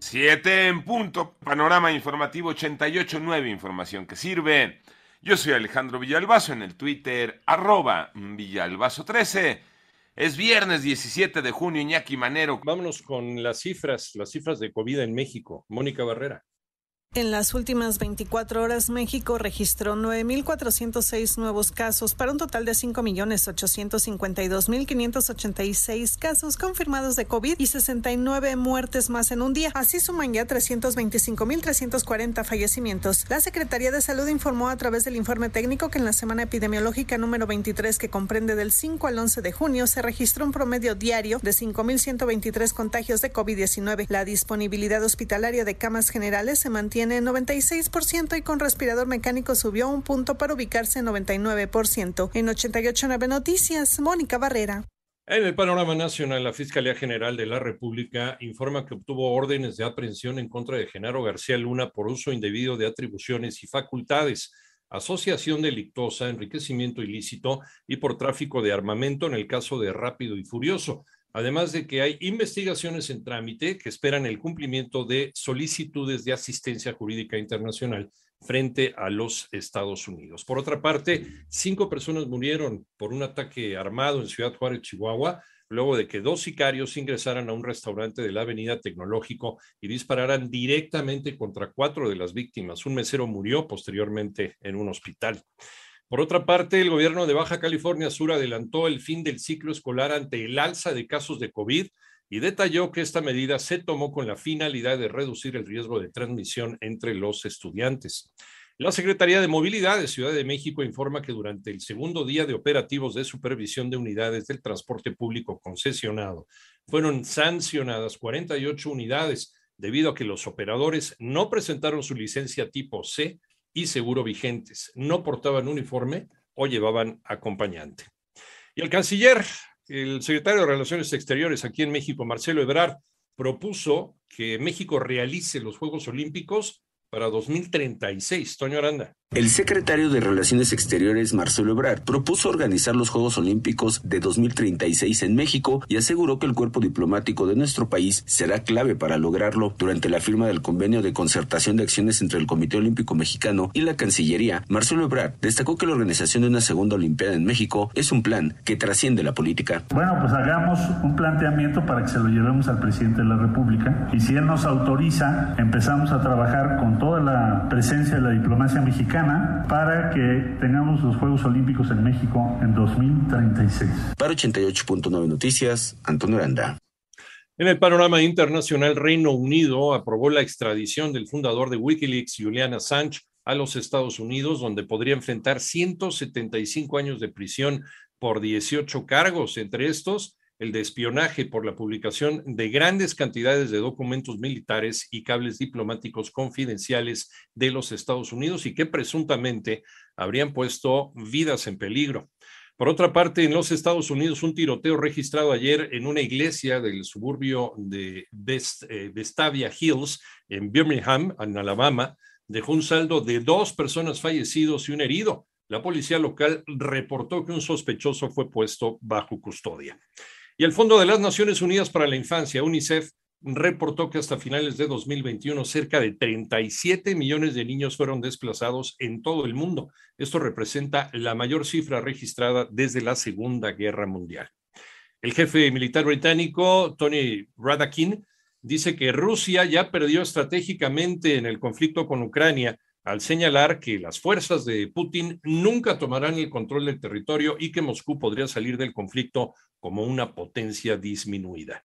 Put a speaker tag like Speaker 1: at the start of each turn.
Speaker 1: Siete en punto. Panorama informativo 88.9. Información que sirve. Yo soy Alejandro Villalbazo en el Twitter, arroba Villalbazo13. Es viernes 17 de junio, Iñaki Manero.
Speaker 2: Vámonos con las cifras, las cifras de COVID en México. Mónica Barrera.
Speaker 3: En las últimas 24 horas, México registró 9.406 nuevos casos para un total de 5.852.586 casos confirmados de COVID y 69 muertes más en un día. Así suman ya 325.340 fallecimientos. La Secretaría de Salud informó a través del informe técnico que en la semana epidemiológica número 23, que comprende del 5 al 11 de junio, se registró un promedio diario de 5.123 contagios de COVID-19. La disponibilidad hospitalaria de camas generales se mantiene tiene 96% y con respirador mecánico subió un punto para ubicarse en 99%. En 88.9 Noticias, Mónica Barrera.
Speaker 2: En el panorama nacional, la Fiscalía General de la República informa que obtuvo órdenes de aprehensión en contra de Genaro García Luna por uso indebido de atribuciones y facultades, asociación delictuosa, enriquecimiento ilícito y por tráfico de armamento en el caso de Rápido y Furioso además de que hay investigaciones en trámite que esperan el cumplimiento de solicitudes de asistencia jurídica internacional frente a los Estados Unidos. Por otra parte, cinco personas murieron por un ataque armado en Ciudad Juárez, Chihuahua, luego de que dos sicarios ingresaran a un restaurante de la Avenida Tecnológico y dispararan directamente contra cuatro de las víctimas. Un mesero murió posteriormente en un hospital. Por otra parte, el gobierno de Baja California Sur adelantó el fin del ciclo escolar ante el alza de casos de COVID y detalló que esta medida se tomó con la finalidad de reducir el riesgo de transmisión entre los estudiantes. La Secretaría de Movilidad de Ciudad de México informa que durante el segundo día de operativos de supervisión de unidades del transporte público concesionado fueron sancionadas 48 unidades debido a que los operadores no presentaron su licencia tipo C y seguro vigentes, no portaban uniforme o llevaban acompañante. Y el canciller, el secretario de Relaciones Exteriores aquí en México, Marcelo Ebrard, propuso que México realice los Juegos Olímpicos para 2036. Toño Aranda.
Speaker 4: El secretario de Relaciones Exteriores, Marcelo Ebrard, propuso organizar los Juegos Olímpicos de 2036 en México y aseguró que el cuerpo diplomático de nuestro país será clave para lograrlo. Durante la firma del convenio de concertación de acciones entre el Comité Olímpico Mexicano y la Cancillería, Marcelo Ebrard destacó que la organización de una segunda Olimpiada en México es un plan que trasciende la política.
Speaker 5: Bueno, pues hagamos un planteamiento para que se lo llevemos al presidente de la República y si él nos autoriza, empezamos a trabajar con toda la presencia de la diplomacia mexicana para que tengamos los Juegos Olímpicos en México en 2036.
Speaker 4: Para 88.9 Noticias, Antonio Aranda.
Speaker 2: En el panorama internacional, Reino Unido aprobó la extradición del fundador de Wikileaks, Julian Assange, a los Estados Unidos, donde podría enfrentar 175 años de prisión por 18 cargos, entre estos el de espionaje por la publicación de grandes cantidades de documentos militares y cables diplomáticos confidenciales de los Estados Unidos y que presuntamente habrían puesto vidas en peligro. Por otra parte, en los Estados Unidos, un tiroteo registrado ayer en una iglesia del suburbio de eh, Vestavia Hills, en Birmingham, en Alabama, dejó un saldo de dos personas fallecidos y un herido. La policía local reportó que un sospechoso fue puesto bajo custodia. Y el Fondo de las Naciones Unidas para la Infancia, UNICEF, reportó que hasta finales de 2021 cerca de 37 millones de niños fueron desplazados en todo el mundo. Esto representa la mayor cifra registrada desde la Segunda Guerra Mundial. El jefe militar británico, Tony Radakin, dice que Rusia ya perdió estratégicamente en el conflicto con Ucrania al señalar que las fuerzas de Putin nunca tomarán el control del territorio y que Moscú podría salir del conflicto como una potencia disminuida.